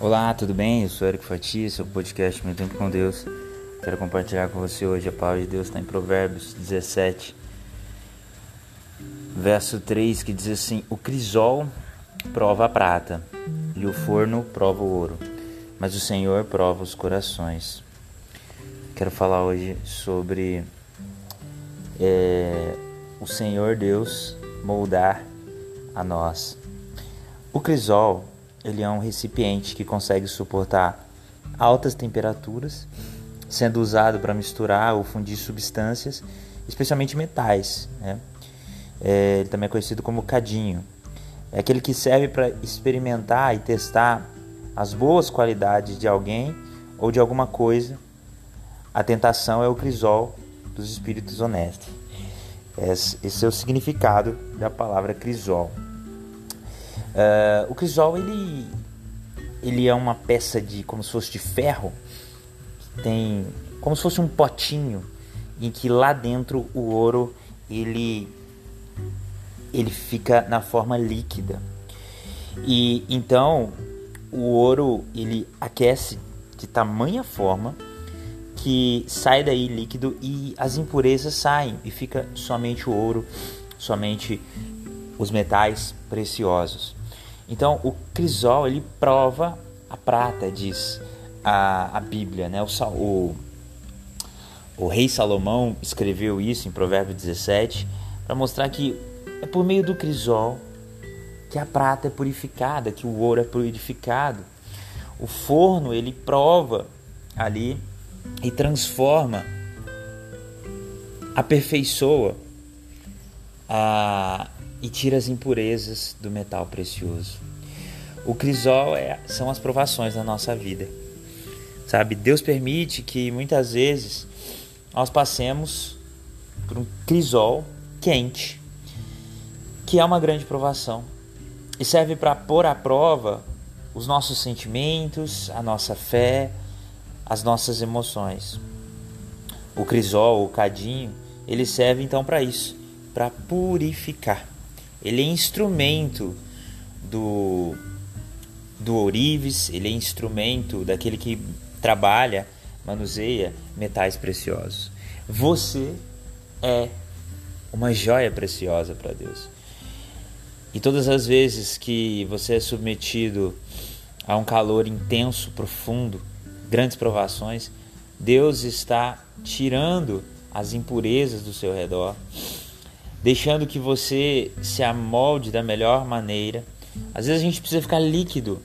Olá, tudo bem? Eu sou Eric Fatia, seu podcast Meu Tempo com Deus. Quero compartilhar com você hoje a palavra de Deus está em Provérbios 17, verso 3, que diz assim: O crisol prova a prata e o forno prova o ouro, mas o Senhor prova os corações. Quero falar hoje sobre é, o Senhor Deus moldar a nós. O crisol ele é um recipiente que consegue suportar altas temperaturas, sendo usado para misturar ou fundir substâncias, especialmente metais. Né? É, ele também é conhecido como cadinho. É aquele que serve para experimentar e testar as boas qualidades de alguém ou de alguma coisa. A tentação é o crisol dos espíritos honestos. Esse é o significado da palavra crisol. Uh, o crisol ele, ele é uma peça de como se fosse de ferro, tem como se fosse um potinho em que lá dentro o ouro ele ele fica na forma líquida. E então o ouro ele aquece de tamanha forma que sai daí líquido e as impurezas saem e fica somente o ouro, somente os metais preciosos. Então, o crisol ele prova a prata, diz a, a Bíblia, né? O, o, o rei Salomão escreveu isso em Provérbio 17 para mostrar que é por meio do crisol que a prata é purificada, que o ouro é purificado. O forno ele prova ali e transforma, aperfeiçoa a, e tira as impurezas do metal precioso. O crisol é, são as provações da nossa vida. Sabe, Deus permite que muitas vezes nós passemos por um crisol quente, que é uma grande provação e serve para pôr à prova os nossos sentimentos, a nossa fé, as nossas emoções. O crisol, o cadinho, ele serve então para isso, para purificar. Ele é instrumento do, do ourives, ele é instrumento daquele que trabalha, manuseia metais preciosos. Você é uma joia preciosa para Deus. E todas as vezes que você é submetido a um calor intenso, profundo, grandes provações, Deus está tirando as impurezas do seu redor deixando que você se amolde da melhor maneira. Às vezes a gente precisa ficar líquido,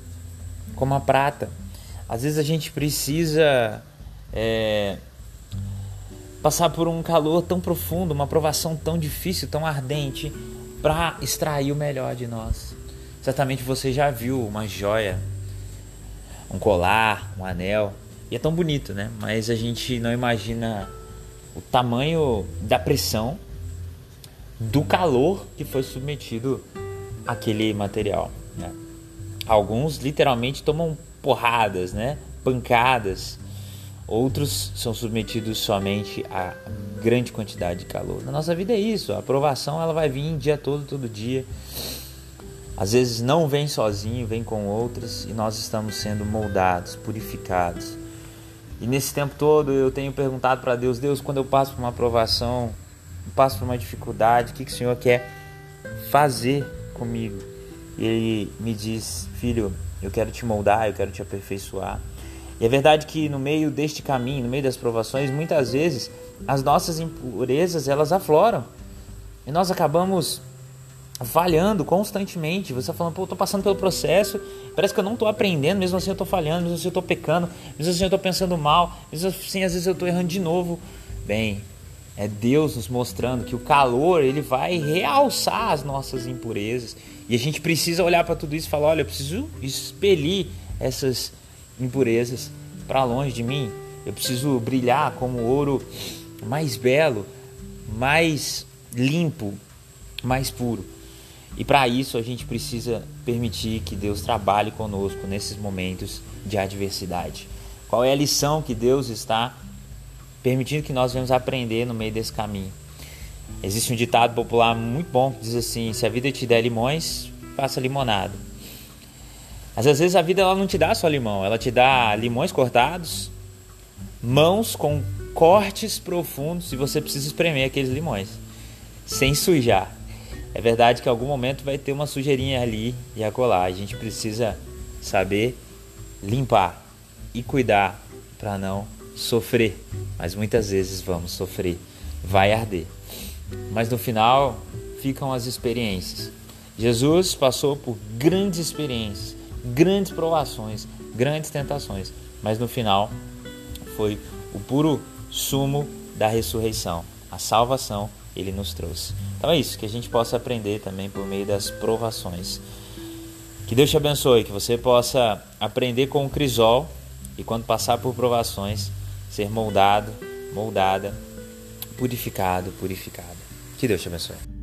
como a prata. Às vezes a gente precisa é, passar por um calor tão profundo, uma provação tão difícil, tão ardente, para extrair o melhor de nós. Certamente você já viu uma joia, um colar, um anel, e é tão bonito, né? Mas a gente não imagina o tamanho da pressão do calor que foi submetido aquele material. Né? Alguns literalmente tomam porradas, né? pancadas. Outros são submetidos somente a grande quantidade de calor. Na nossa vida é isso. A aprovação ela vai vir dia todo, todo dia. Às vezes não vem sozinho, vem com outros e nós estamos sendo moldados, purificados. E nesse tempo todo eu tenho perguntado para Deus, Deus, quando eu passo por uma aprovação, passo por uma dificuldade, o que, que o Senhor quer fazer comigo? E ele me diz, filho, eu quero te moldar, eu quero te aperfeiçoar. E é verdade que no meio deste caminho, no meio das provações, muitas vezes as nossas impurezas elas afloram e nós acabamos falhando constantemente. Você está falando, pô, eu estou passando pelo processo, parece que eu não estou aprendendo, mesmo assim eu estou falhando, mesmo assim eu estou pecando, mesmo assim eu estou pensando mal, mesmo assim às vezes eu estou errando de novo. Bem, é Deus nos mostrando que o calor ele vai realçar as nossas impurezas e a gente precisa olhar para tudo isso e falar, olha, eu preciso expelir essas impurezas para longe de mim. Eu preciso brilhar como ouro mais belo, mais limpo, mais puro. E para isso a gente precisa permitir que Deus trabalhe conosco nesses momentos de adversidade. Qual é a lição que Deus está permitindo que nós venhamos aprender no meio desse caminho. Existe um ditado popular muito bom que diz assim: se a vida te der limões, faça limonada. Mas às vezes a vida ela não te dá só limão, ela te dá limões cortados, mãos com cortes profundos e você precisa espremer aqueles limões sem sujar. É verdade que em algum momento vai ter uma sujeirinha ali e acolá. A gente precisa saber limpar e cuidar para não sofrer. Mas muitas vezes vamos sofrer, vai arder. Mas no final ficam as experiências. Jesus passou por grandes experiências, grandes provações, grandes tentações, mas no final foi o puro sumo da ressurreição, a salvação ele nos trouxe. Então é isso, que a gente possa aprender também por meio das provações. Que Deus te abençoe, que você possa aprender com o crisol e quando passar por provações, ser moldado, moldada, purificado, purificada. Que Deus te abençoe.